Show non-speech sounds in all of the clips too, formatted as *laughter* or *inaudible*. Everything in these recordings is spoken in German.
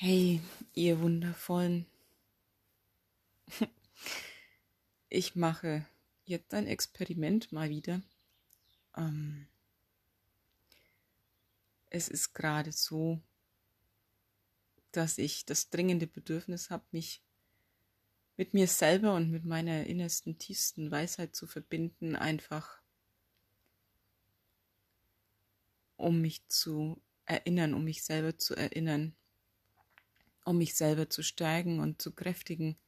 Hey, ihr Wundervollen. *laughs* Ich mache jetzt ein Experiment mal wieder. Ähm, es ist gerade so, dass ich das dringende Bedürfnis habe, mich mit mir selber und mit meiner innersten, tiefsten Weisheit zu verbinden, einfach um mich zu erinnern, um mich selber zu erinnern, um mich selber zu stärken und zu kräftigen.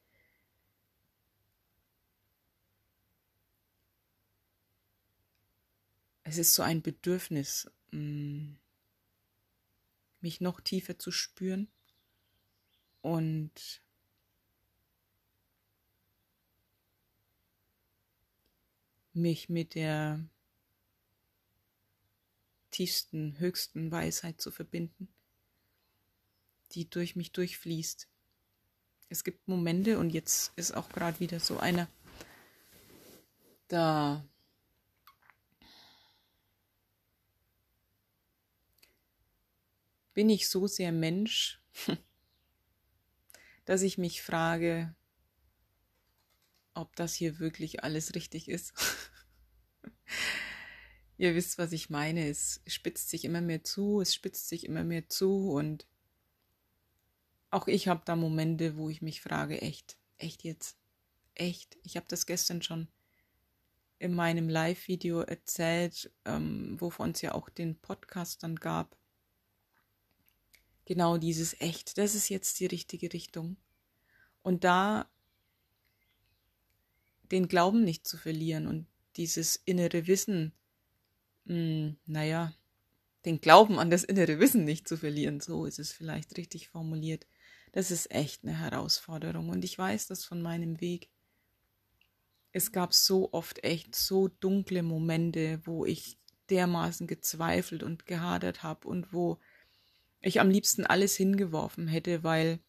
Es ist so ein Bedürfnis, mm, mich noch tiefer zu spüren und mich mit der tiefsten, höchsten Weisheit zu verbinden, die durch mich durchfließt. Es gibt Momente, und jetzt ist auch gerade wieder so einer, da bin ich so sehr Mensch, *laughs* dass ich mich frage, ob das hier wirklich alles richtig ist. *laughs* Ihr wisst, was ich meine. Es spitzt sich immer mehr zu, es spitzt sich immer mehr zu und auch ich habe da Momente, wo ich mich frage, echt, echt jetzt, echt. Ich habe das gestern schon in meinem Live-Video erzählt, ähm, wovon es ja auch den Podcast dann gab. Genau dieses echt, das ist jetzt die richtige Richtung. Und da den Glauben nicht zu verlieren und dieses innere Wissen, mh, hm, naja, den Glauben an das innere Wissen nicht zu verlieren, so ist es vielleicht richtig formuliert. Das ist echt eine Herausforderung. Und ich weiß das von meinem Weg. Es gab so oft echt so dunkle Momente, wo ich dermaßen gezweifelt und gehadert habe und wo ich am liebsten alles hingeworfen hätte, weil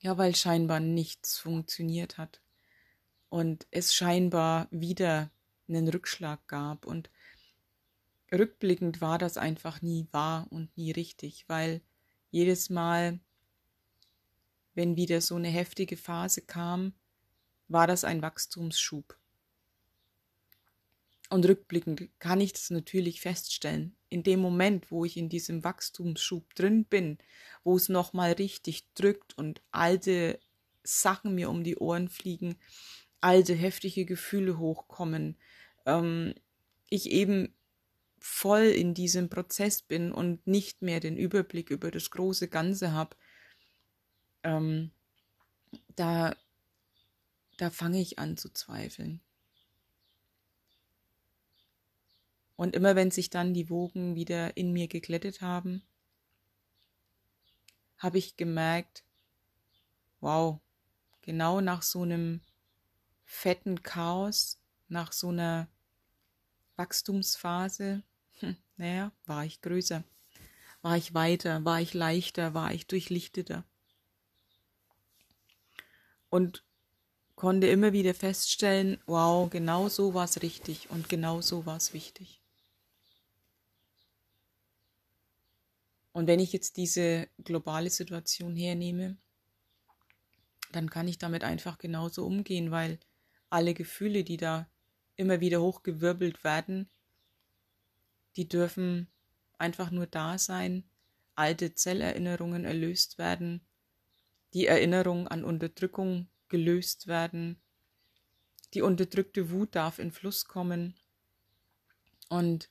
ja, weil scheinbar nichts funktioniert hat. Und es scheinbar wieder einen Rückschlag gab. Und rückblickend war das einfach nie wahr und nie richtig, weil jedes Mal, wenn wieder so eine heftige Phase kam, war das ein Wachstumsschub. Und rückblickend kann ich das natürlich feststellen. In dem Moment, wo ich in diesem Wachstumsschub drin bin, wo es nochmal richtig drückt und alte Sachen mir um die Ohren fliegen, alte heftige Gefühle hochkommen, ähm, ich eben voll in diesem Prozess bin und nicht mehr den Überblick über das große Ganze habe, ähm, da, da fange ich an zu zweifeln. Und immer wenn sich dann die Wogen wieder in mir geglättet haben, habe ich gemerkt, wow, genau nach so einem fetten Chaos, nach so einer Wachstumsphase, hm, naja, war ich größer, war ich weiter, war ich leichter, war ich durchlichteter. Und konnte immer wieder feststellen, wow, genau so war es richtig und genau so war es wichtig. Und wenn ich jetzt diese globale Situation hernehme, dann kann ich damit einfach genauso umgehen, weil alle Gefühle, die da immer wieder hochgewirbelt werden, die dürfen einfach nur da sein, alte Zellerinnerungen erlöst werden, die Erinnerung an Unterdrückung gelöst werden, die unterdrückte Wut darf in Fluss kommen. Und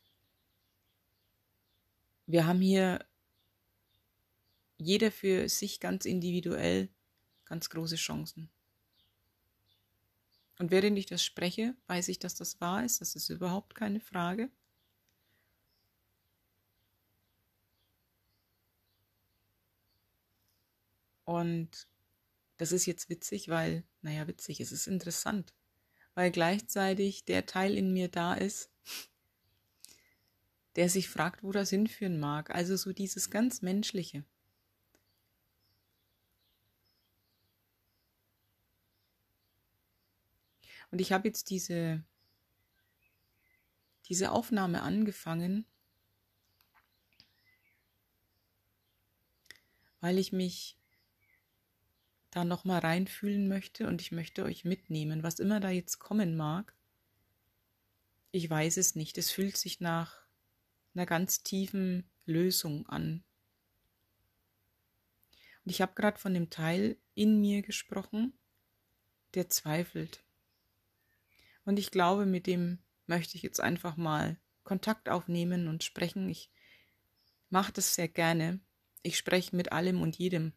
wir haben hier jeder für sich ganz individuell ganz große Chancen. Und während ich das spreche, weiß ich, dass das wahr ist, das ist überhaupt keine Frage. Und das ist jetzt witzig, weil, naja, witzig, es ist interessant, weil gleichzeitig der Teil in mir da ist, der sich fragt, wo das hinführen mag. Also so dieses ganz Menschliche. Und ich habe jetzt diese, diese Aufnahme angefangen, weil ich mich da nochmal reinfühlen möchte und ich möchte euch mitnehmen, was immer da jetzt kommen mag. Ich weiß es nicht. Es fühlt sich nach einer ganz tiefen Lösung an. Und ich habe gerade von dem Teil in mir gesprochen, der zweifelt. Und ich glaube, mit dem möchte ich jetzt einfach mal Kontakt aufnehmen und sprechen. Ich mache das sehr gerne. Ich spreche mit allem und jedem.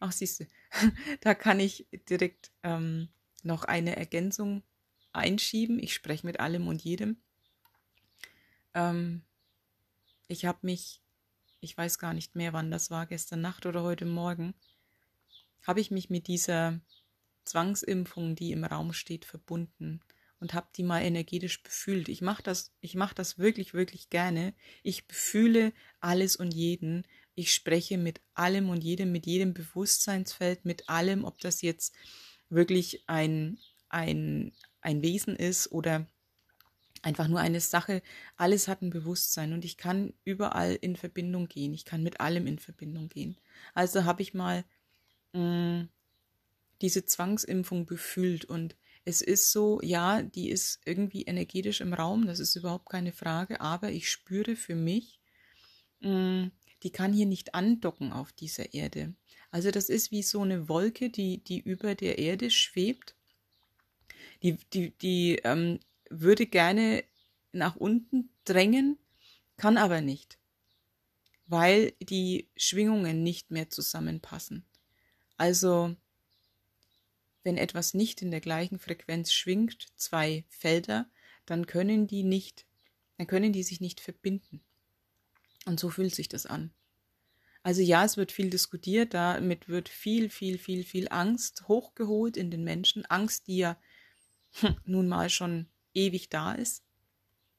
Ach, siehst du, *laughs* da kann ich direkt ähm, noch eine Ergänzung einschieben. Ich spreche mit allem und jedem. Ähm, ich habe mich, ich weiß gar nicht mehr, wann das war, gestern Nacht oder heute Morgen, habe ich mich mit dieser Zwangsimpfung, die im Raum steht, verbunden und habe die mal energetisch befühlt. Ich mache das, ich mache das wirklich, wirklich gerne. Ich befühle alles und jeden. Ich spreche mit allem und jedem, mit jedem Bewusstseinsfeld, mit allem, ob das jetzt wirklich ein, ein, ein Wesen ist oder einfach nur eine Sache. Alles hat ein Bewusstsein und ich kann überall in Verbindung gehen. Ich kann mit allem in Verbindung gehen. Also habe ich mal mh, mm, diese Zwangsimpfung befühlt und es ist so, ja, die ist irgendwie energetisch im Raum, das ist überhaupt keine Frage, aber ich spüre für mich, mh, mm, die kann hier nicht andocken auf dieser Erde. Also das ist wie so eine Wolke, die, die über der Erde schwebt. Die, die, die ähm, würde gerne nach unten drängen, kann aber nicht, weil die Schwingungen nicht mehr zusammenpassen. Also wenn etwas nicht in der gleichen Frequenz schwingt, zwei Felder, dann können die nicht, dann können die sich nicht verbinden. Und so fühlt sich das an. Also ja, es wird viel diskutiert, damit wird viel, viel, viel, viel Angst hochgeholt in den Menschen. Angst, die ja *laughs* nun mal schon ewig da ist.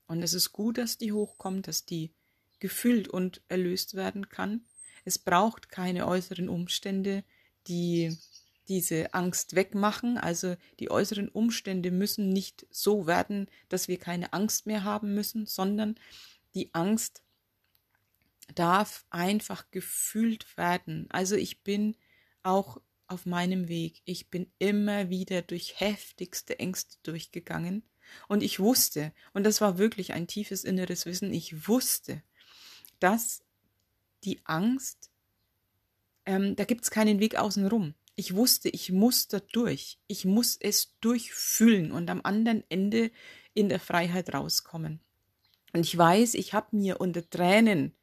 Und es ist gut, dass die hochkommt, dass die gefühlt und erlöst werden kann. Es braucht keine äußeren Umstände, die diese Angst wegmachen. Also die äußeren Umstände müssen nicht so werden, dass wir keine Angst mehr haben müssen, sondern die Angst darf einfach gefühlt werden. Also ich bin auch auf meinem Weg. Ich bin immer wieder durch heftigste Ängste durchgegangen. Und ich wusste, und das war wirklich ein tiefes inneres Wissen, ich wusste, dass die Angst, ähm, da gibt es keinen Weg außenrum. Ich wusste, ich muss da durch. Ich muss es durchfühlen und am anderen Ende in der Freiheit rauskommen. Und ich weiß, ich habe mir unter Tränen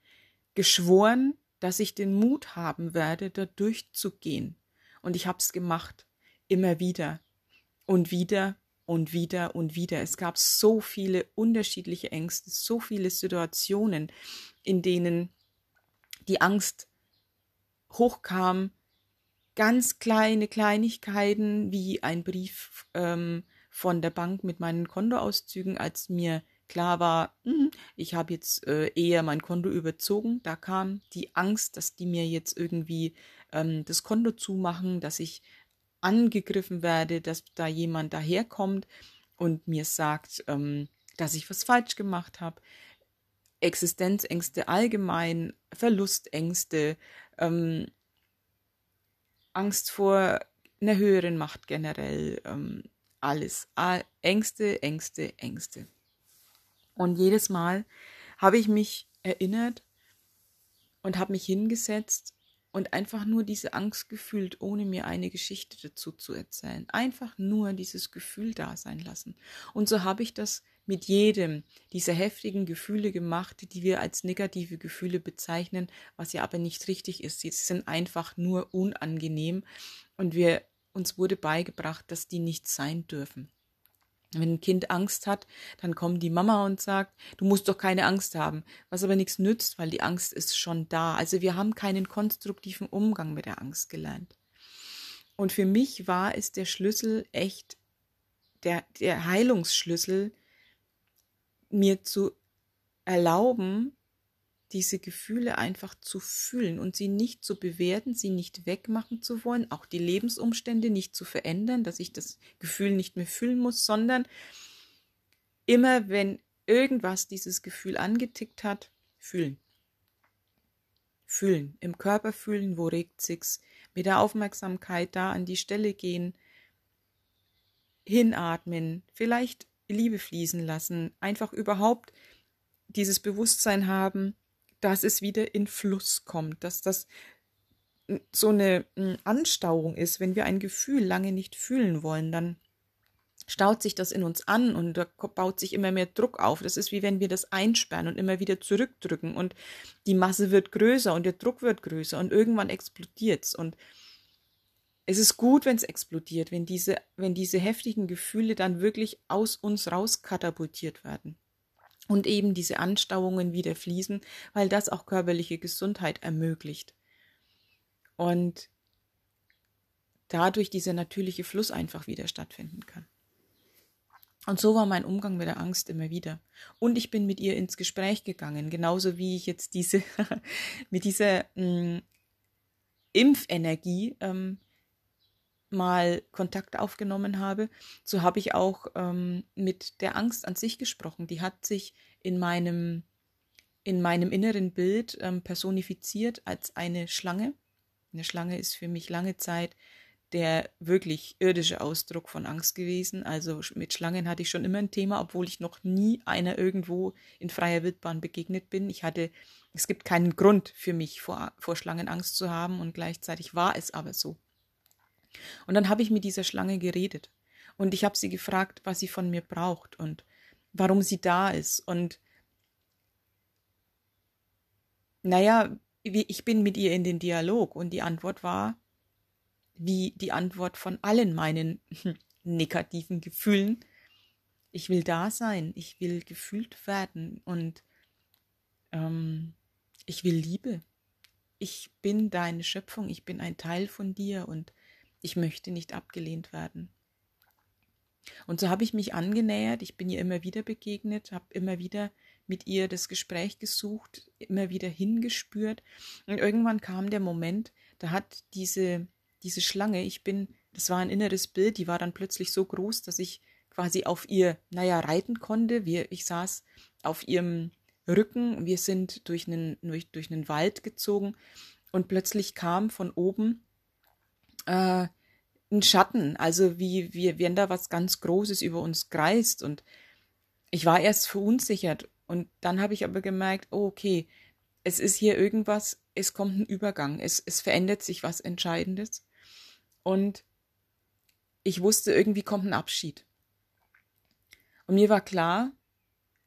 geschworen, dass ich den Mut haben werde, da durchzugehen. Und ich habe es gemacht. Immer wieder und wieder und wieder und wieder. Es gab so viele unterschiedliche Ängste, so viele Situationen, in denen die Angst hochkam, ganz kleine Kleinigkeiten wie ein Brief ähm, von der Bank mit meinen Kontoauszügen, als mir klar war, mh, ich habe jetzt äh, eher mein Konto überzogen. Da kam die Angst, dass die mir jetzt irgendwie ähm, das Konto zumachen, dass ich angegriffen werde, dass da jemand daherkommt und mir sagt, ähm, dass ich was falsch gemacht habe. Existenzängste allgemein, Verlustängste, ähm, Angst vor einer höheren Macht generell, ähm, alles. Ängste, Ängste, Ängste. Und jedes Mal habe ich mich erinnert und habe mich hingesetzt und einfach nur diese Angst gefühlt, ohne mir eine Geschichte dazu zu erzählen. Einfach nur dieses Gefühl da sein lassen. Und so habe ich das mit jedem dieser heftigen Gefühle gemacht, die wir als negative Gefühle bezeichnen, was ja aber nicht richtig ist. Sie sind einfach nur unangenehm und wir uns wurde beigebracht, dass die nicht sein dürfen. Wenn ein Kind Angst hat, dann kommt die Mama und sagt, du musst doch keine Angst haben, was aber nichts nützt, weil die Angst ist schon da. Also wir haben keinen konstruktiven Umgang mit der Angst gelernt. Und für mich war es der Schlüssel echt, der, der Heilungsschlüssel, mir zu erlauben, diese Gefühle einfach zu fühlen und sie nicht zu bewerten, sie nicht wegmachen zu wollen, auch die Lebensumstände nicht zu verändern, dass ich das Gefühl nicht mehr fühlen muss, sondern immer wenn irgendwas dieses Gefühl angetickt hat, fühlen. fühlen, im Körper fühlen, wo regt sich's, mit der Aufmerksamkeit da an die Stelle gehen, hinatmen, vielleicht Liebe fließen lassen, einfach überhaupt dieses Bewusstsein haben, dass es wieder in Fluss kommt, dass das so eine Anstauung ist, wenn wir ein Gefühl lange nicht fühlen wollen, dann staut sich das in uns an und da baut sich immer mehr Druck auf. Das ist wie wenn wir das einsperren und immer wieder zurückdrücken und die Masse wird größer und der Druck wird größer und irgendwann explodiert es. Und es ist gut, wenn es explodiert, wenn diese, wenn diese heftigen Gefühle dann wirklich aus uns raus katapultiert werden und eben diese Anstauungen wieder fließen, weil das auch körperliche Gesundheit ermöglicht. Und dadurch dieser natürliche Fluss einfach wieder stattfinden kann. Und so war mein Umgang mit der Angst immer wieder. Und ich bin mit ihr ins Gespräch gegangen, genauso wie ich jetzt diese *laughs* mit dieser mh, mm, Impfenergie ähm, mal Kontakt aufgenommen habe, so habe ich auch ähm, mit der Angst an sich gesprochen. Die hat sich in meinem in meinem inneren Bild ähm, personifiziert als eine Schlange. Eine Schlange ist für mich lange Zeit der wirklich irdische Ausdruck von Angst gewesen. Also mit Schlangen hatte ich schon immer ein Thema, obwohl ich noch nie einer irgendwo in freier Wildbahn begegnet bin. Ich hatte, es gibt keinen Grund für mich vor, vor Schlangen Angst zu haben und gleichzeitig war es aber so. Und dann habe ich mit dieser Schlange geredet und ich habe sie gefragt, was sie von mir braucht und warum sie da ist und naja, ich bin mit ihr in den Dialog und die Antwort war, wie die Antwort von allen meinen *laughs* negativen Gefühlen. Ich will da sein, ich will gefühlt werden und ähm, ich will Liebe. Ich bin deine Schöpfung, ich bin ein Teil von dir und ich möchte nicht abgelehnt werden. Und so habe ich mich angenähert, ich bin ihr immer wieder begegnet, habe immer wieder mit ihr das Gespräch gesucht, immer wieder hingespürt. Und irgendwann kam der Moment, da hat diese diese Schlange, ich bin, das war ein inneres Bild, die war dann plötzlich so groß, dass ich quasi auf ihr, naja, reiten konnte. Wir, ich saß auf ihrem Rücken, wir sind durch einen, durch, durch einen Wald gezogen und plötzlich kam von oben äh, ein Schatten, also wie, wie wenn da was ganz Großes über uns kreist und ich war erst verunsichert und dann habe ich aber gemerkt, oh, okay, es ist hier irgendwas, es kommt ein Übergang, es, es verändert sich was Entscheidendes und ich wusste, irgendwie kommt ein Abschied. Und mir war klar,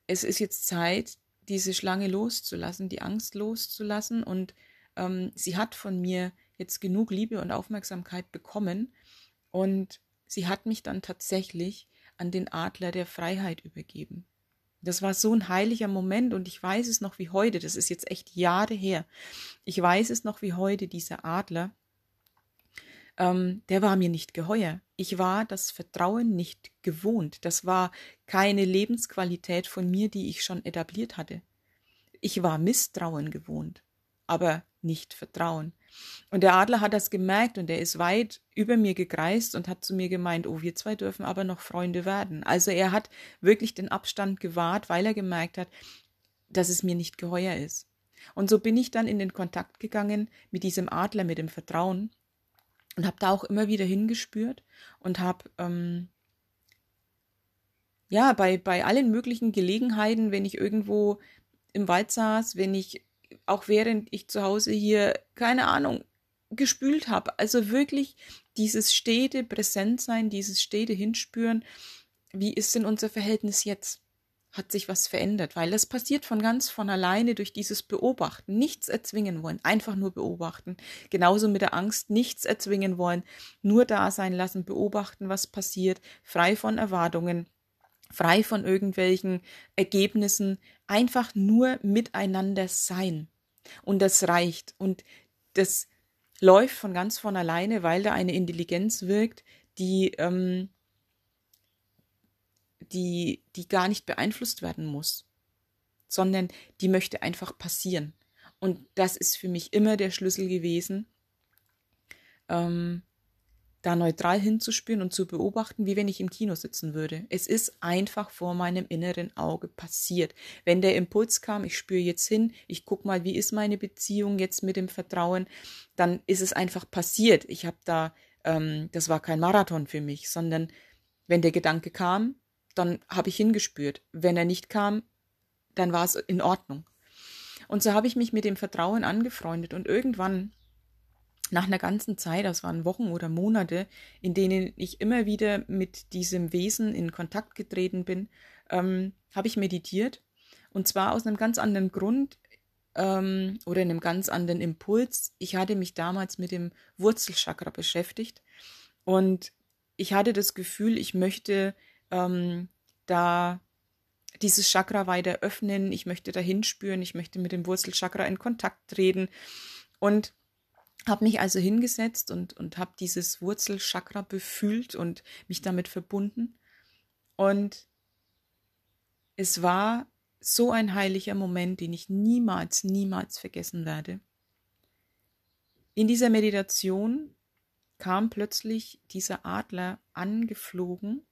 es ist jetzt Zeit, diese Schlange loszulassen, die Angst loszulassen. Und ähm, sie hat von mir jetzt genug Liebe und Aufmerksamkeit bekommen. Und sie hat mich dann tatsächlich an den Adler der Freiheit übergeben. Das war so ein heiliger Moment und ich weiß es noch wie heute, das ist jetzt echt Jahre her. Ich weiß es noch wie heute, dieser Adler, ähm, der war mir nicht geheuer. Ich war das Vertrauen nicht gewohnt. Das war keine Lebensqualität von mir, die ich schon etabliert hatte. Ich war Misstrauen gewohnt, aber nicht Vertrauen. Und der Adler hat das gemerkt und er ist weit über mir gekreist und hat zu mir gemeint, oh, wir zwei dürfen aber noch Freunde werden. Also er hat wirklich den Abstand gewahrt, weil er gemerkt hat, dass es mir nicht geheuer ist. Und so bin ich dann in den Kontakt gegangen mit diesem Adler, mit dem Vertrauen und habe da auch immer wieder hingespürt und habe ähm, ja bei bei allen möglichen Gelegenheiten, wenn ich irgendwo im Wald saß, wenn ich auch während ich zu Hause hier keine Ahnung gespült habe, also wirklich dieses stete Präsentsein, dieses stete Hinspüren, wie ist denn unser Verhältnis jetzt? hat sich was verändert, weil das passiert von ganz von alleine durch dieses Beobachten, nichts erzwingen wollen, einfach nur beobachten. Genauso mit der Angst, nichts erzwingen wollen, nur da sein lassen, beobachten, was passiert, frei von Erwartungen, frei von irgendwelchen Ergebnissen, einfach nur miteinander sein. Und das reicht. Und das läuft von ganz von alleine, weil da eine Intelligenz wirkt, die ähm, die, die gar nicht beeinflusst werden muss, sondern die möchte einfach passieren. Und das ist für mich immer der Schlüssel gewesen, ähm, da neutral hinzuspüren und zu beobachten, wie wenn ich im Kino sitzen würde. Es ist einfach vor meinem inneren Auge passiert. Wenn der Impuls kam, ich spüre jetzt hin, ich guck mal, wie ist meine Beziehung jetzt mit dem Vertrauen, dann ist es einfach passiert. Ich habe da, ähm, das war kein Marathon für mich, sondern wenn der Gedanke kam, dann habe ich hingespürt. Wenn er nicht kam, dann war es in Ordnung. Und so habe ich mich mit dem Vertrauen angefreundet und irgendwann nach einer ganzen Zeit, das waren Wochen oder Monate, in denen ich immer wieder mit diesem Wesen in Kontakt getreten bin, ähm, habe ich meditiert. Und zwar aus einem ganz anderen Grund ähm, oder einem ganz anderen Impuls. Ich hatte mich damals mit dem Wurzelchakra beschäftigt und ich hatte das Gefühl, ich möchte ähm, da dieses Chakra weiter öffnen, ich möchte dahin spüren, ich möchte mit dem Wurzelchakra in Kontakt treten. Und habe mich also hingesetzt und, und habe dieses Wurzelchakra befühlt und mich damit verbunden. Und es war so ein heiliger Moment, den ich niemals, niemals vergessen werde. In dieser Meditation kam plötzlich dieser Adler angeflogen,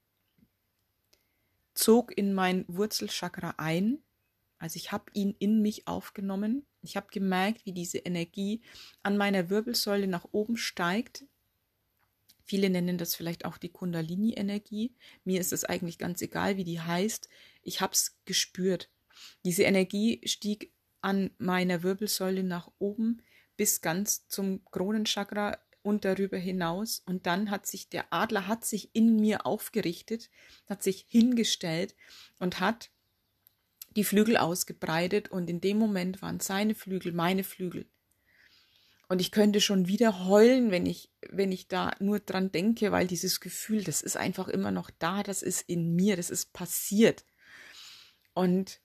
zog in mein Wurzelchakra ein, also ich habe ihn in mich aufgenommen ich habe gemerkt, wie diese Energie an meiner Wirbelsäule nach oben steigt. Viele nennen das vielleicht auch die Kundalini-Energie. Mir ist es eigentlich ganz egal, wie die heißt. Ich habe es gespürt. Diese Energie stieg an meiner Wirbelsäule nach oben bis ganz zum Kronenchakra und darüber hinaus. Und dann hat sich der Adler hat sich in mir aufgerichtet, hat sich hingestellt und hat die Flügel ausgebreitet und in dem Moment waren seine Flügel meine Flügel. Und ich könnte schon wieder heulen, wenn ich, wenn ich da nur dran denke, weil dieses Gefühl, das ist einfach immer noch da, das ist in mir, das ist passiert. Und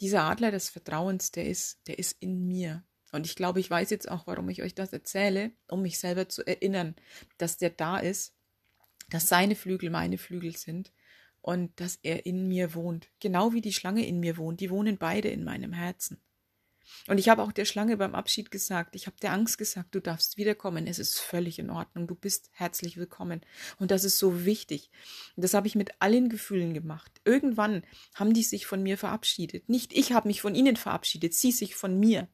dieser Adler des Vertrauens, der ist, der ist in mir. Und ich glaube, ich weiß jetzt auch, warum ich euch das erzähle, um mich selber zu erinnern, dass der da ist, dass seine Flügel meine Flügel sind und dass er in mir wohnt, genau wie die Schlange in mir wohnt. Die wohnen beide in meinem Herzen. Und ich habe auch der Schlange beim Abschied gesagt, ich habe der Angst gesagt, du darfst wiederkommen, es ist völlig in Ordnung, du bist herzlich willkommen. Und das ist so wichtig. Das habe ich mit allen Gefühlen gemacht. Irgendwann haben die sich von mir verabschiedet. Nicht ich habe mich von ihnen verabschiedet, sie sich von mir.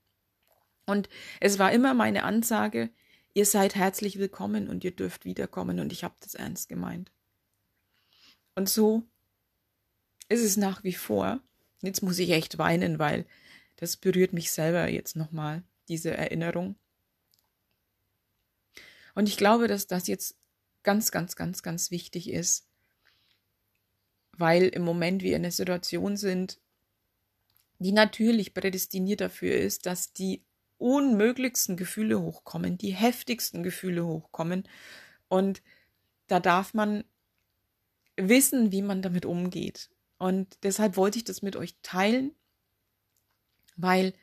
Und es war immer meine Ansage, ihr seid herzlich willkommen und ihr dürft wiederkommen. Und ich habe das ernst gemeint. Und so ist es nach wie vor. Jetzt muss ich echt weinen, weil das berührt mich selber jetzt nochmal, diese Erinnerung. Und ich glaube, dass das jetzt ganz, ganz, ganz, ganz wichtig ist, weil im Moment wir in einer Situation sind, die natürlich prädestiniert dafür ist, dass die unmöglichsten Gefühle hochkommen, die heftigsten Gefühle hochkommen. Und da darf man wissen, wie man damit umgeht. Und deshalb wollte ich das mit euch teilen, weil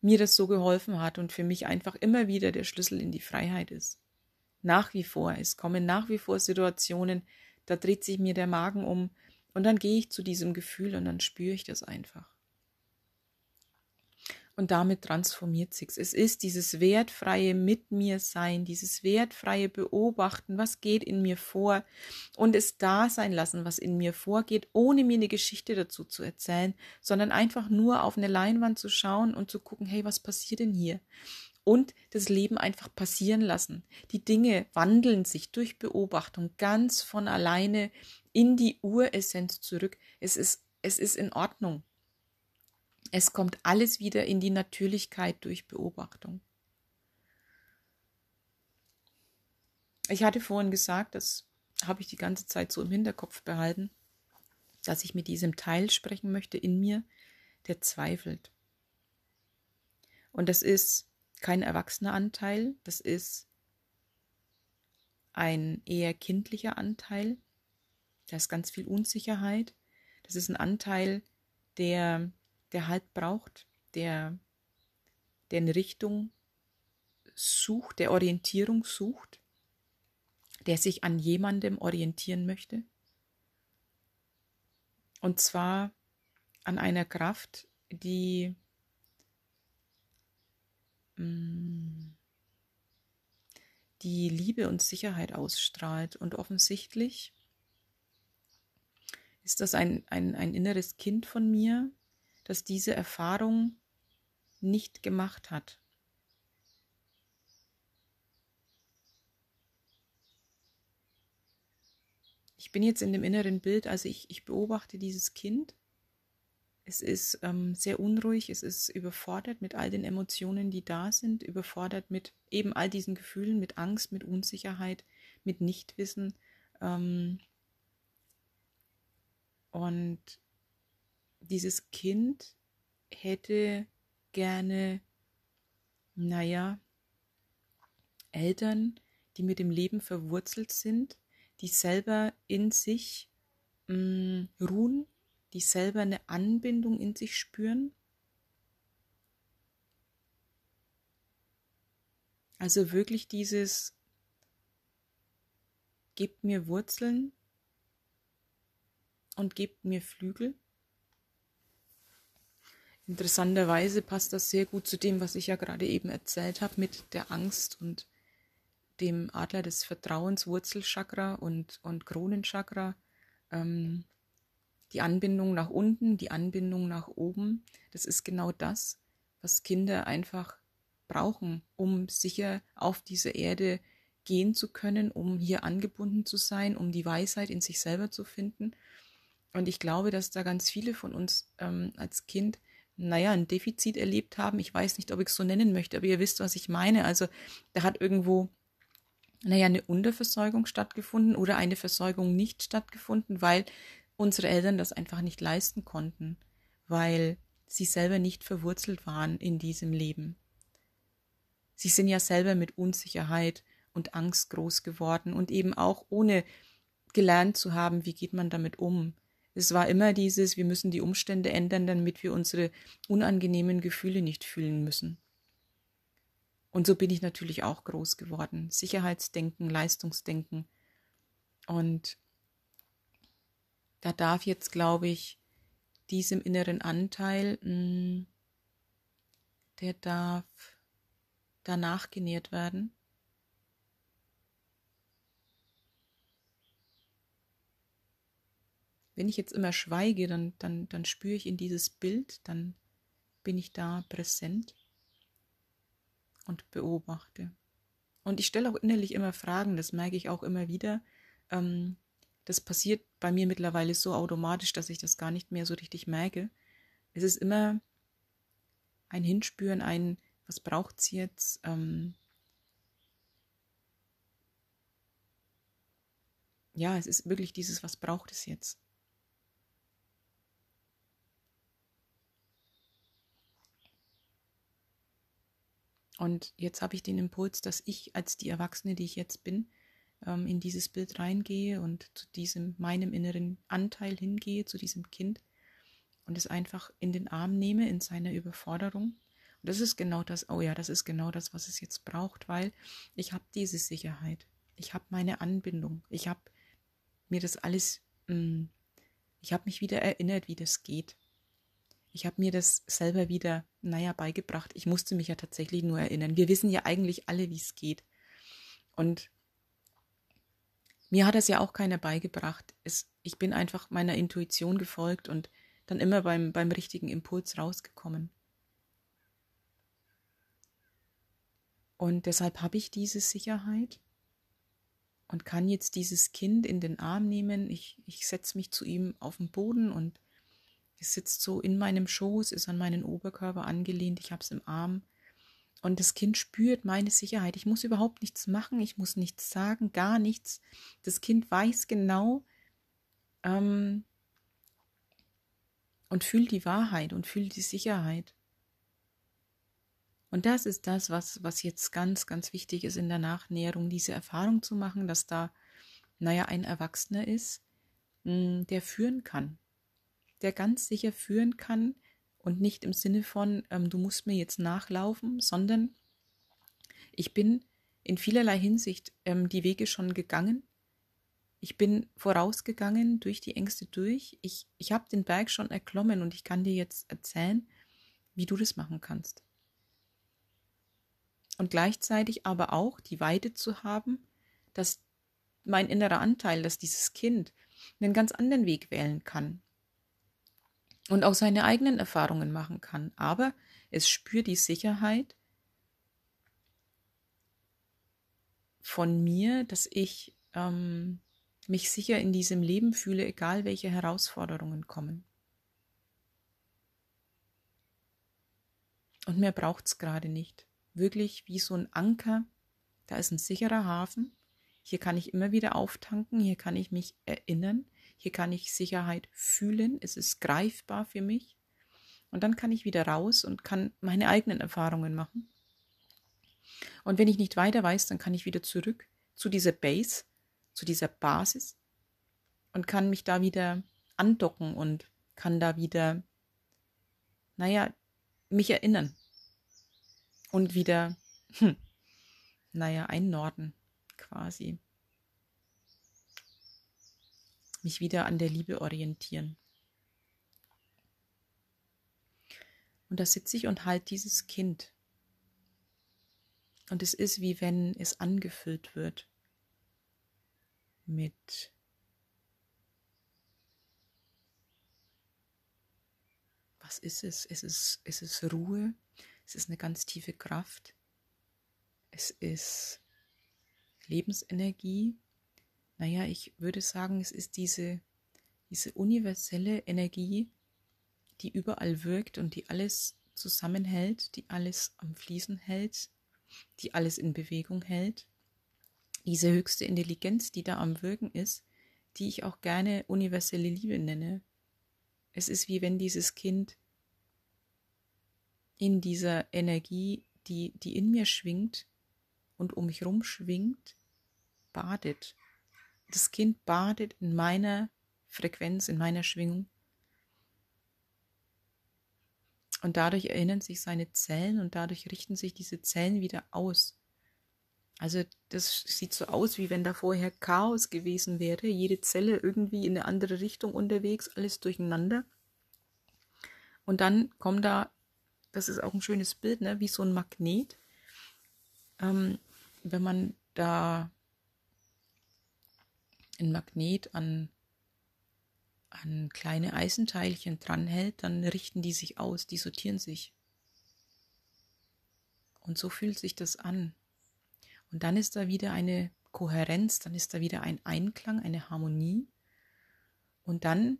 mir das so geholfen hat und für mich einfach immer wieder der Schlüssel in die Freiheit ist. Nach wie vor. Es kommen nach wie vor Situationen, da dreht sich mir der Magen um und dann gehe ich zu diesem Gefühl und dann spüre ich das einfach und damit transformiert sich's. Es ist dieses wertfreie mit mir sein, dieses wertfreie beobachten, was geht in mir vor und es da sein lassen, was in mir vorgeht, ohne mir eine Geschichte dazu zu erzählen, sondern einfach nur auf eine Leinwand zu schauen und zu gucken, hey, was passiert denn hier? Und das Leben einfach passieren lassen. Die Dinge wandeln sich durch Beobachtung ganz von alleine in die Uressenz zurück. Es ist, es ist in Ordnung. Es kommt alles wieder in die Natürlichkeit durch Beobachtung. Ich hatte vorhin gesagt, das habe ich die ganze Zeit so im Hinterkopf behalten, dass ich mit diesem Teil sprechen möchte in mir, der zweifelt. Und das ist kein erwachsener Anteil, das ist ein eher kindlicher Anteil. Da ist ganz viel Unsicherheit. Das ist ein Anteil, der der Halt braucht, der, der eine Richtung sucht, der Orientierung sucht, der sich an jemandem orientieren möchte. Und zwar an einer Kraft, die mm, die Liebe und Sicherheit ausstrahlt. Und offensichtlich ist das ein, ein, ein inneres Kind von mir, das diese Erfahrung nicht gemacht hat. Ich bin jetzt in dem inneren Bild, also ich, ich beobachte dieses Kind. Es ist ähm, sehr unruhig, es ist überfordert mit all den Emotionen, die da sind, überfordert mit eben all diesen Gefühlen, mit Angst, mit Unsicherheit, mit Nichtwissen. Ähm, und dieses Kind hätte gerne, naja, Eltern, die mit dem Leben verwurzelt sind, die selber in sich mh, mm, ruhen, die selber eine Anbindung in sich spüren. Also wirklich dieses, gebt mir Wurzeln und gebt mir Flügel. Interessanterweise passt das sehr gut zu dem, was ich ja gerade eben erzählt habe mit der Angst und dem Adler des Vertrauens, Wurzelchakra und, und Kronenchakra, ähm, die Anbindung nach unten, die Anbindung nach oben, das ist genau das, was Kinder einfach brauchen, um sicher auf diese Erde gehen zu können, um hier angebunden zu sein, um die Weisheit in sich selber zu finden. Und ich glaube, dass da ganz viele von uns ähm, als Kind, naja, ein Defizit erlebt haben. Ich weiß nicht, ob ich es so nennen möchte, aber ihr wisst, was ich meine. Also da hat irgendwo naja, eine Unterversorgung stattgefunden oder eine Versorgung nicht stattgefunden, weil unsere Eltern das einfach nicht leisten konnten, weil sie selber nicht verwurzelt waren in diesem Leben. Sie sind ja selber mit Unsicherheit und Angst groß geworden und eben auch ohne gelernt zu haben, wie geht man damit um. Es war immer dieses, wir müssen die Umstände ändern, damit wir unsere unangenehmen Gefühle nicht fühlen müssen. Und so bin ich natürlich auch groß geworden. Sicherheitsdenken, Leistungsdenken. Und da darf jetzt, glaube ich, diesem inneren Anteil, hm, der darf danach genährt werden. Wenn ich jetzt immer schweige, dann, dann, dann spüre ich in dieses Bild, dann bin ich da präsent und beobachte. Und ich stelle auch innerlich immer Fragen, das merke ich auch immer wieder. Ähm, das passiert bei mir mittlerweile so automatisch, dass ich das gar nicht mehr so richtig merke. Es ist immer ein Hinspüren, ein, was braucht es jetzt? Ähm, ja, es ist wirklich dieses, was braucht es jetzt? Und jetzt habe ich den Impuls, dass ich als die Erwachsene, die ich jetzt bin, ähm, in dieses Bild reingehe und zu diesem meinem inneren Anteil hingehe, zu diesem Kind und es einfach in den Arm nehme in seiner Überforderung. Und das ist genau das, oh ja, das ist genau das, was es jetzt braucht, weil ich habe diese Sicherheit. Ich habe meine Anbindung. Ich habe mir das alles, mm, ich habe mich wieder erinnert, wie das geht. Ich habe mir das selber wieder, naja, beigebracht. Ich musste mich ja tatsächlich nur erinnern. Wir wissen ja eigentlich alle, wie es geht. Und mir hat das ja auch keiner beigebracht. Es, ich bin einfach meiner Intuition gefolgt und dann immer beim, beim richtigen Impuls rausgekommen. Und deshalb habe ich diese Sicherheit und kann jetzt dieses Kind in den Arm nehmen. Ich, ich setze mich zu ihm auf den Boden und es sitzt so in meinem Schoß, ist an meinen Oberkörper angelehnt, ich habe es im Arm. Und das Kind spürt meine Sicherheit. Ich muss überhaupt nichts machen, ich muss nichts sagen, gar nichts. Das Kind weiß genau ähm, und fühlt die Wahrheit und fühlt die Sicherheit. Und das ist das, was, was jetzt ganz, ganz wichtig ist in der Nachnäherung, diese Erfahrung zu machen, dass da, naja, ein Erwachsener ist, hm, der führen kann, der ganz sicher führen kann und nicht im Sinne von, ähm, du musst mir jetzt nachlaufen, sondern ich bin in vielerlei Hinsicht ähm, die Wege schon gegangen. Ich bin vorausgegangen durch die Ängste durch. Ich, ich habe den Berg schon erklommen und ich kann dir jetzt erzählen, wie du das machen kannst. und gleichzeitig aber auch die Weite zu haben, dass mein innerer Anteil, dass dieses Kind einen ganz anderen Weg wählen kann und auch seine eigenen Erfahrungen machen kann. Aber es spürt die Sicherheit von mir, dass ich ähm, mich sicher in diesem Leben fühle, egal welche Herausforderungen kommen. Und mehr braucht es gerade nicht. Wirklich wie so ein Anker, da ist ein sicherer Hafen. Hier kann ich immer wieder auftanken, hier kann ich mich erinnern, hier kann ich Sicherheit fühlen, es ist greifbar für mich. Und dann kann ich wieder raus und kann meine eigenen Erfahrungen machen. Und wenn ich nicht weiter weiß, dann kann ich wieder zurück zu dieser Base, zu dieser Basis und kann mich da wieder andocken und kann da wieder, naja, mich erinnern und wieder, hm, naja, einnorden quasi. Mich wieder an der Liebe orientieren. Und da sitze ich und halte dieses Kind. Und es ist wie wenn es angefüllt wird mit was ist es? Es ist, es ist Ruhe, es ist eine ganz tiefe Kraft, es ist Lebensenergie. Naja, ich würde sagen, es ist diese, diese universelle Energie, die überall wirkt und die alles zusammenhält, die alles am Fließen hält, die alles in Bewegung hält. Diese höchste Intelligenz, die da am Wirken ist, die ich auch gerne universelle Liebe nenne. Es ist wie wenn dieses Kind in dieser Energie, die, die in mir schwingt und um mich herum schwingt, badet. Das Kind badet in meiner Frequenz, in meiner Schwingung. Und dadurch erinnern sich seine Zellen und dadurch richten sich diese Zellen wieder aus. Also das sieht so aus, wie wenn da vorher Chaos gewesen wäre, jede Zelle irgendwie in eine andere Richtung unterwegs, alles durcheinander. Und dann kommt da das ist auch ein schönes Bild, ne? wie so ein Magnet. Ähm, wenn man da ein Magnet an, an kleine Eisenteilchen dranhält, dann richten die sich aus, die sortieren sich. Und so fühlt sich das an. Und dann ist da wieder eine Kohärenz, dann ist da wieder ein Einklang, eine Harmonie. Und dann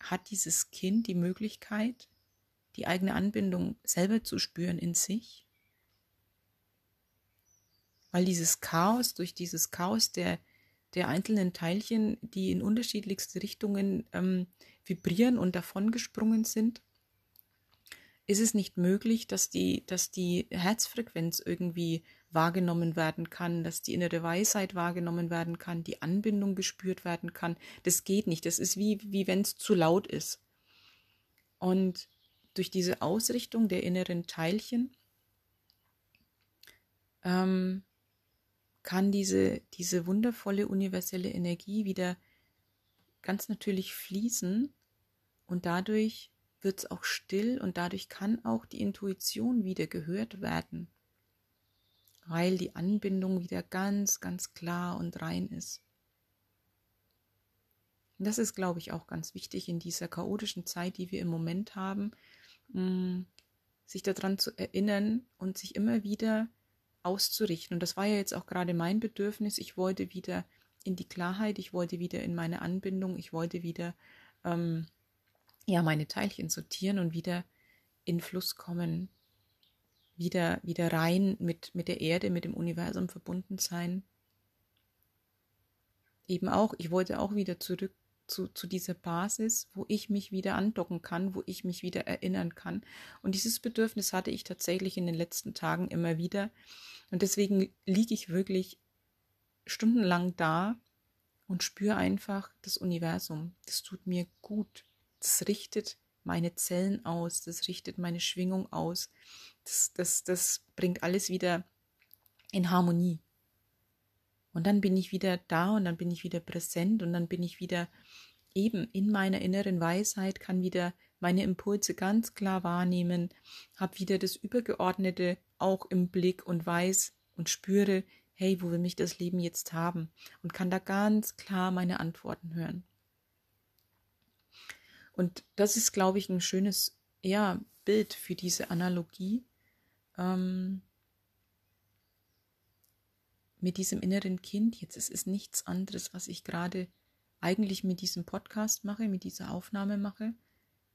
hat dieses Kind die Möglichkeit, die eigene Anbindung selber zu spüren in sich. Weil dieses Chaos, durch dieses Chaos der, der einzelnen Teilchen, die in unterschiedlichste Richtungen ähm, vibrieren und davongesprungen sind, ist es nicht möglich, dass die, dass die Herzfrequenz irgendwie wahrgenommen werden kann, dass die innere Weisheit wahrgenommen werden kann, die Anbindung gespürt werden kann. Das geht nicht. Das ist wie, wie wenn es zu laut ist. Und durch diese Ausrichtung der inneren Teilchen ähm, kann diese, diese wundervolle universelle Energie wieder ganz natürlich fließen und dadurch wird es auch still und dadurch kann auch die Intuition wieder gehört werden, weil die Anbindung wieder ganz, ganz klar und rein ist. Und das ist, glaube ich, auch ganz wichtig in dieser chaotischen Zeit, die wir im Moment haben, Mm, sich daran zu erinnern und sich immer wieder auszurichten. Und das war ja jetzt auch gerade mein Bedürfnis. Ich wollte wieder in die Klarheit, ich wollte wieder in meine Anbindung, ich wollte wieder ähm, ja meine Teilchen sortieren und wieder in Fluss kommen, wieder wieder rein mit mit der Erde, mit dem Universum verbunden sein. Eben auch, ich wollte auch wieder zurück zu, zu dieser Basis, wo ich mich wieder andocken kann, wo ich mich wieder erinnern kann. Und dieses Bedürfnis hatte ich tatsächlich in den letzten Tagen immer wieder. Und deswegen liege ich wirklich stundenlang da und spüre einfach das Universum. Das tut mir gut. Das richtet meine Zellen aus, das richtet meine Schwingung aus. Das, das, das bringt alles wieder in Harmonie. Und dann bin ich wieder da und dann bin ich wieder präsent und dann bin ich wieder eben in meiner inneren Weisheit, kann wieder meine Impulse ganz klar wahrnehmen, habe wieder das übergeordnete auch im Blick und weiß und spüre, hey, wo will mich das Leben jetzt haben? Und kann da ganz klar meine Antworten hören. Und das ist, glaube ich, ein schönes ja, Bild für diese Analogie ähm, mit diesem inneren Kind. Jetzt ist es nichts anderes, was ich gerade eigentlich mit diesem Podcast mache, mit dieser Aufnahme mache.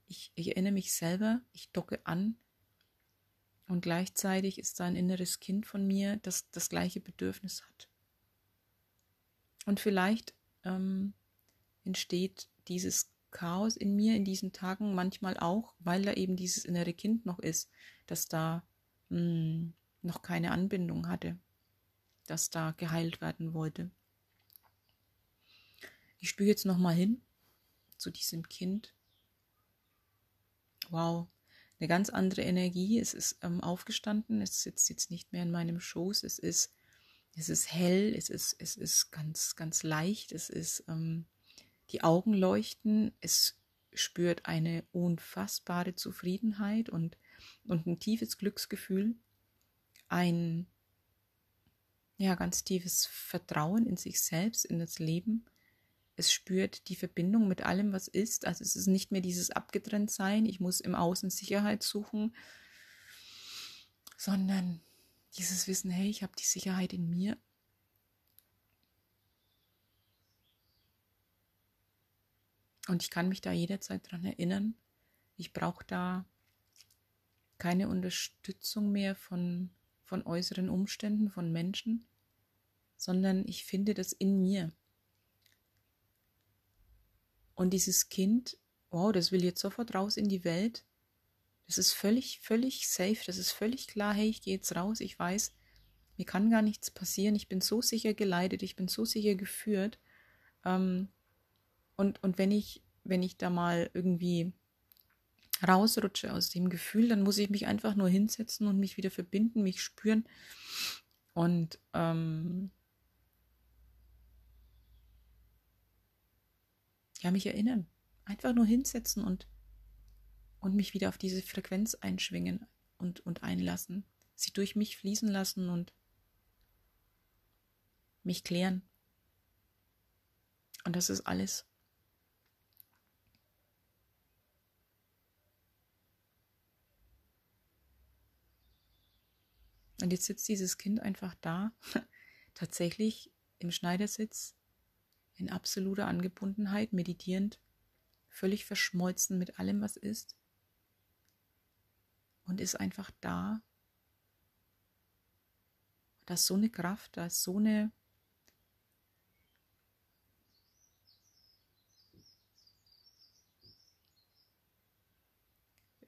Ich, ich erinnere mich selber, ich docke an und gleichzeitig ist da ein inneres Kind von mir, das das gleiche Bedürfnis hat. Und vielleicht ähm, entsteht dieses Chaos in mir in diesen Tagen manchmal auch, weil da eben dieses innere Kind noch ist, das da mh, hm, noch keine Anbindung hatte, das da geheilt werden wollte. Ich spüre jetzt noch mal hin zu diesem Kind. Wow, eine ganz andere Energie. Es ist ähm, aufgestanden, es sitzt jetzt nicht mehr in meinem Schoß. Es ist, es ist hell, es ist, es ist ganz, ganz leicht. Es ist ähm, die Augen leuchten, es spürt eine unfassbare Zufriedenheit und, und ein tiefes Glücksgefühl, ein ja, ganz tiefes Vertrauen in sich selbst, in das Leben. Es spürt die Verbindung mit allem, was ist. Also es ist nicht mehr dieses Abgetrenntsein, ich muss im Außen Sicherheit suchen, sondern dieses Wissen, hey, ich habe die Sicherheit in mir Und ich kann mich da jederzeit daran erinnern, ich brauche da keine Unterstützung mehr von, von äußeren Umständen, von Menschen, sondern ich finde das in mir. Und dieses Kind, wow, das will jetzt sofort raus in die Welt. Das ist völlig, völlig safe. Das ist völlig klar, hey, ich gehe jetzt raus. Ich weiß, mir kann gar nichts passieren. Ich bin so sicher geleitet. Ich bin so sicher geführt. Ähm, und, und wenn ich, wenn ich da mal irgendwie rausrutsche aus dem Gefühl, dann muss ich mich einfach nur hinsetzen und mich wieder verbinden, mich spüren und ähm, ja, mich erinnern. Einfach nur hinsetzen und, und mich wieder auf diese Frequenz einschwingen und, und einlassen. Sie durch mich fließen lassen und mich klären. Und das ist alles. Und jetzt sitzt dieses Kind einfach da, *laughs* tatsächlich im Schneidersitz, in absoluter Angebundenheit, meditierend, völlig verschmolzen mit allem, was ist. Und ist einfach da. Da ist so eine Kraft, da ist so eine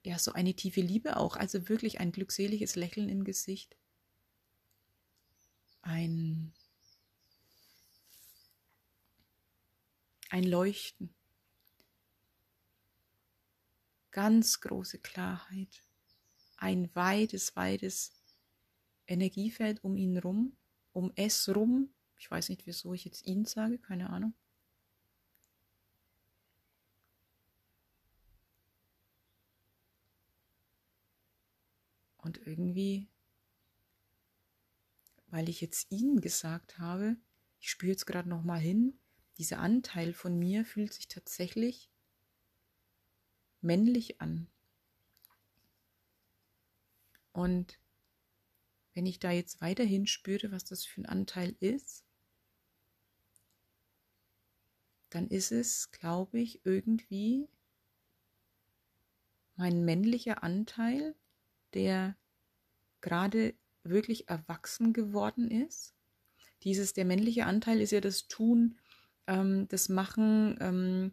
ja, so eine tiefe Liebe auch, also wirklich ein glückseliges Lächeln im Gesicht ein, ein Leuchten, ganz große Klarheit, ein weites, weites Energiefeld um ihn rum, um es rum. Ich weiß nicht, wieso ich jetzt ihn sage, keine Ahnung. Und irgendwie weil ich jetzt ihnen gesagt habe, ich spüre jetzt gerade noch mal hin, dieser Anteil von mir fühlt sich tatsächlich männlich an. Und wenn ich da jetzt weiterhin spüre, was das für ein Anteil ist, dann ist es, glaube ich, irgendwie mein männlicher Anteil, der gerade wirklich erwachsen geworden ist. Dieses, der männliche Anteil ist ja das Tun, ähm, das Machen, ähm,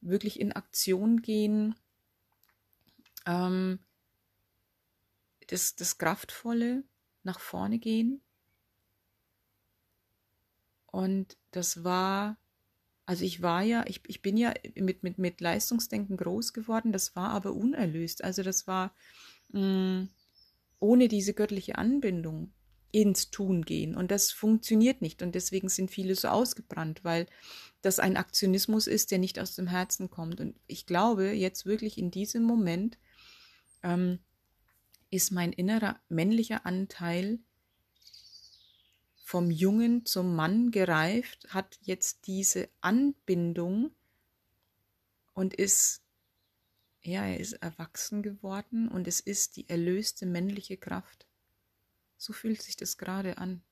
wirklich in Aktion gehen, ähm, das, das Kraftvolle, nach vorne gehen. Und das war, also ich war ja, ich, ich bin ja mit, mit, mit Leistungsdenken groß geworden, das war aber unerlöst. Also das war, mh, mm, ohne diese göttliche Anbindung ins Tun gehen. Und das funktioniert nicht. Und deswegen sind viele so ausgebrannt, weil das ein Aktionismus ist, der nicht aus dem Herzen kommt. Und ich glaube jetzt wirklich in diesem Moment, ähm, ist mein innerer männlicher Anteil vom Jungen zum Mann gereift, hat jetzt diese Anbindung und ist, ja, er ist erwachsen geworden und es ist die erlöste männliche Kraft. So fühlt sich das gerade an.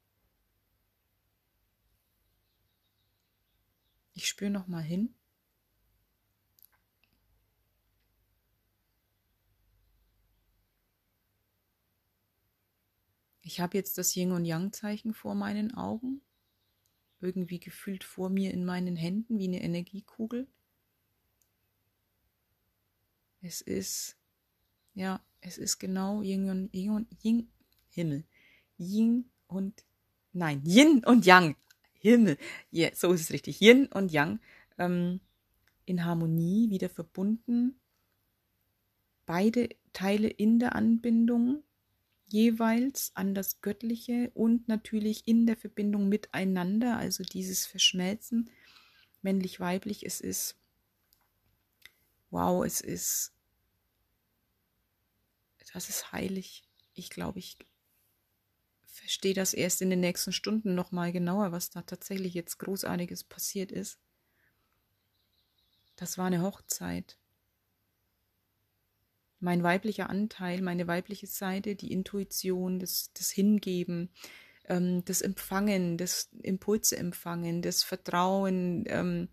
Ich spüre noch mal hin. Ich habe jetzt das Yin und Yang Zeichen vor meinen Augen, irgendwie gefühlt vor mir in meinen Händen wie eine Energiekugel. Es ist, ja, es ist genau Yin und Yin und Yin, Himmel. Yin und, nein, Yin und Yang. Himmel. Yeah, so ist es richtig. Yin und Yang ähm, in Harmonie wieder verbunden. Beide Teile in der Anbindung jeweils an das Göttliche und natürlich in der Verbindung miteinander, also dieses Verschmelzen, männlich-weiblich, es ist, wow, es ist, das ist heilig. Ich glaube, ich verstehe das erst in den nächsten Stunden nochmal genauer, was da tatsächlich jetzt Großartiges passiert ist. Das war eine Hochzeit mein weiblicher Anteil, meine weibliche Seite, die Intuition, das, das Hingeben, ähm, das Empfangen, das Impulse empfangen, das Vertrauen, ähm,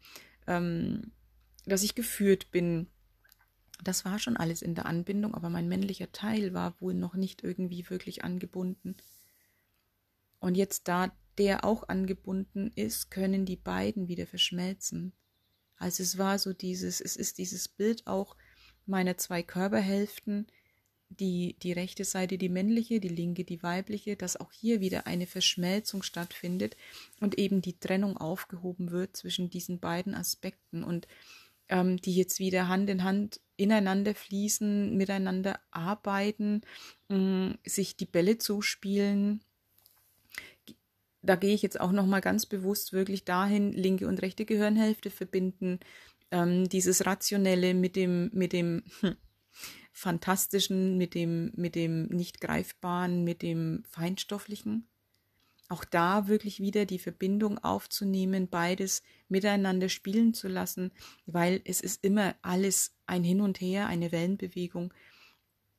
ähm, dass ich geführt bin. Das war schon alles in der Anbindung, aber mein männlicher Teil war wohl noch nicht irgendwie wirklich angebunden. Und jetzt, da der auch angebunden ist, können die beiden wieder verschmelzen. Also es war so dieses, es ist dieses Bild auch, meine zwei Körperhälften, die, die rechte Seite die männliche, die linke die weibliche, dass auch hier wieder eine Verschmelzung stattfindet und eben die Trennung aufgehoben wird zwischen diesen beiden Aspekten und ähm, die jetzt wieder Hand in Hand ineinander fließen, miteinander arbeiten, mh, sich die Bälle zuspielen. Da gehe ich jetzt auch noch mal ganz bewusst wirklich dahin, linke und rechte Gehirnhälfte verbinden, ähm, dieses Rationelle mit dem, mit dem *laughs* Fantastischen, mit dem, mit dem nicht greifbaren, mit dem Feinstofflichen. Auch da wirklich wieder die Verbindung aufzunehmen, beides miteinander spielen zu lassen, weil es ist immer alles ein Hin und Her, eine Wellenbewegung.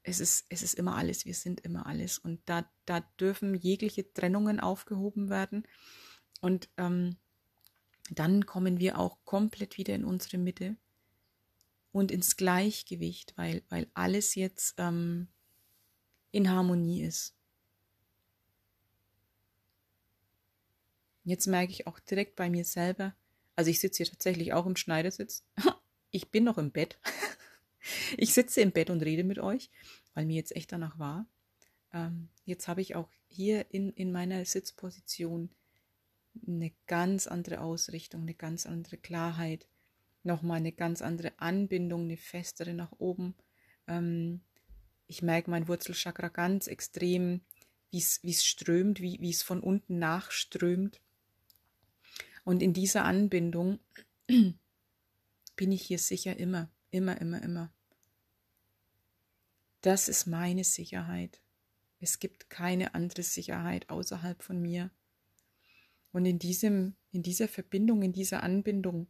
Es ist, es ist immer alles, wir sind immer alles. Und da, da dürfen jegliche Trennungen aufgehoben werden. Und ähm, dann kommen wir auch komplett wieder in unsere Mitte und ins Gleichgewicht, weil, weil alles jetzt ähm, in Harmonie ist. Jetzt merke ich auch direkt bei mir selber, also ich sitze hier tatsächlich auch im Schneidersitz. *laughs* Ich bin noch im Bett. *laughs* *laughs* Ich sitze im Bett und rede mit euch, weil mir jetzt echt danach war. Ähm, jetzt habe ich auch hier in, in meiner Sitzposition eine ganz andere Ausrichtung, eine ganz andere Klarheit, nochmal eine ganz andere Anbindung, eine festere nach oben. Ähm, ich merke mein Wurzelchakra ganz extrem, wie es strömt, wie es von unten nachströmt. Und in dieser Anbindung *clears throat* bin ich hier sicher immer, immer, immer, immer. Das ist meine Sicherheit. Es gibt keine andere Sicherheit außerhalb von mir. Und in diesem, in dieser Verbindung, in dieser Anbindung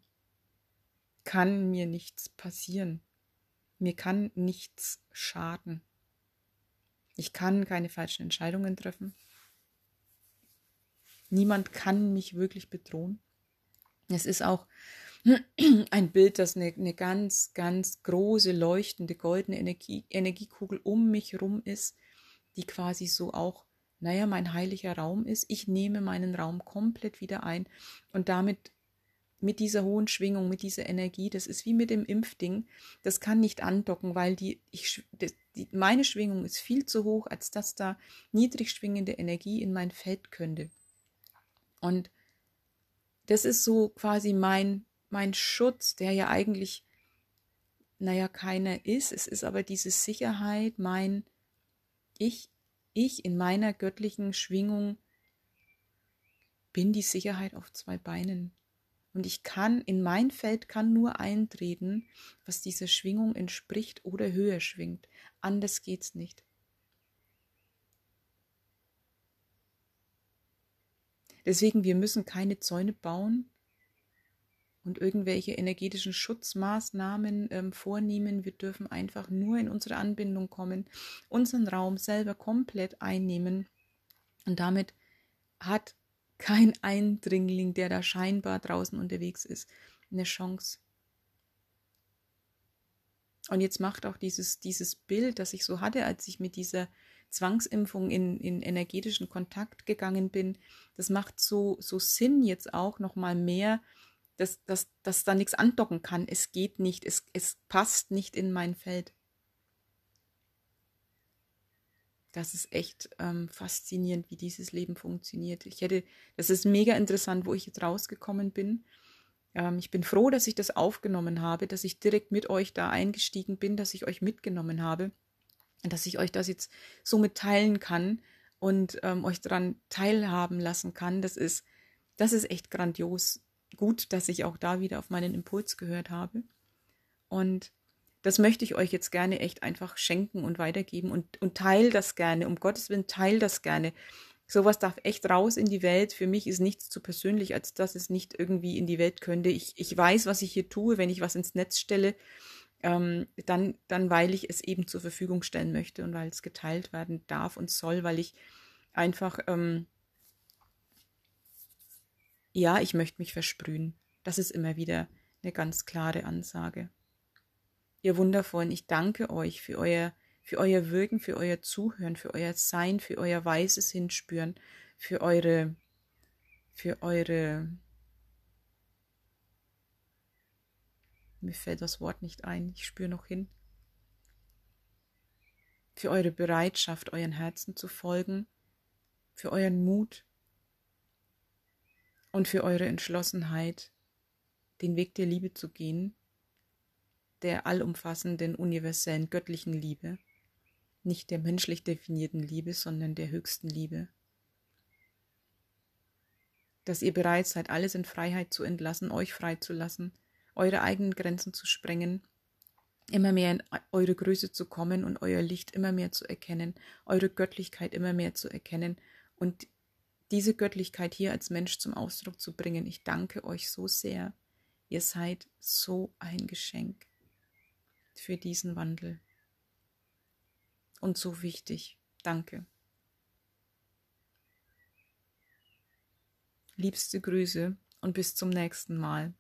kann mir nichts passieren. Mir kann nichts schaden. Ich kann keine falschen Entscheidungen treffen. Niemand kann mich wirklich bedrohen. Es ist auch *clears throat* ein Bild, das eine, eine ganz, ganz große, leuchtende, goldene Energie, Energiekugel um mich herum ist, die quasi so auch naja, mein heiliger Raum ist, ich nehme meinen Raum komplett wieder ein. Und damit mit dieser hohen Schwingung, mit dieser Energie, das ist wie mit dem Impfding, das kann nicht andocken, weil die, ich, die, meine Schwingung ist viel zu hoch, als dass da niedrig schwingende Energie in mein Feld könnte. Und das ist so quasi mein, mein Schutz, der ja eigentlich, naja, keiner ist, es ist aber diese Sicherheit, mein Ich, ich in meiner göttlichen Schwingung bin die Sicherheit auf zwei Beinen. Und ich kann, in mein Feld kann nur eintreten, was dieser Schwingung entspricht oder höher schwingt. Anders geht's nicht. Deswegen, wir müssen keine Zäune bauen, und irgendwelche energetischen Schutzmaßnahmen ähm, vornehmen. Wir dürfen einfach nur in unsere Anbindung kommen, unseren Raum selber komplett einnehmen. Und damit hat kein Eindringling, der da scheinbar draußen unterwegs ist, eine Chance. Und jetzt macht auch dieses, dieses Bild, das ich so hatte, als ich mit dieser Zwangsimpfung in, in energetischen Kontakt gegangen bin, das macht so, so Sinn jetzt auch nochmal mehr, dass, dass, dass da nichts andocken kann. Es geht nicht, es, es passt nicht in mein Feld. Das ist echt ähm, faszinierend, wie dieses Leben funktioniert. Ich hätte, das ist mega interessant, wo ich jetzt rausgekommen bin. Ähm, ich bin froh, dass ich das aufgenommen habe, dass ich direkt mit euch da eingestiegen bin, dass ich euch mitgenommen habe dass ich euch das jetzt so mitteilen kann und ähm, euch daran teilhaben lassen kann. Das ist, das ist echt grandios. Gut, dass ich auch da wieder auf meinen Impuls gehört habe. Und das möchte ich euch jetzt gerne echt einfach schenken und weitergeben und, und teil das gerne. Um Gottes Willen, teil das gerne. Sowas darf echt raus in die Welt. Für mich ist nichts zu persönlich, als dass es nicht irgendwie in die Welt könnte. Ich, ich weiß, was ich hier tue, wenn ich was ins Netz stelle ähm, dann, dann weil ich es eben zur Verfügung stellen möchte und weil es geteilt werden darf und soll, weil ich einfach, ähm, ja, ich möchte mich versprühen. Das ist immer wieder eine ganz klare Ansage. Ihr Wundervollen, ich danke euch für euer, für euer Wirken, für euer Zuhören, für euer Sein, für euer weißes Hinspüren, für eure, für eure Mir fällt das Wort nicht ein, ich spüre noch hin. Für eure Bereitschaft, euren Herzen zu folgen, für euren Mut und für eure Entschlossenheit, den Weg der Liebe zu gehen, der allumfassenden, universellen, göttlichen Liebe, nicht der menschlich definierten Liebe, sondern der höchsten Liebe. Dass ihr bereit seid, alles in Freiheit zu entlassen, euch frei zu lassen, eure eigenen Grenzen zu sprengen, immer mehr in eure Größe zu kommen und euer Licht immer mehr zu erkennen, eure Göttlichkeit immer mehr zu erkennen und diese Göttlichkeit hier als Mensch zum Ausdruck zu bringen. Ich danke euch so sehr. Ihr seid so ein Geschenk für diesen Wandel. Und so wichtig. Danke. Liebste Grüße und bis zum nächsten Mal.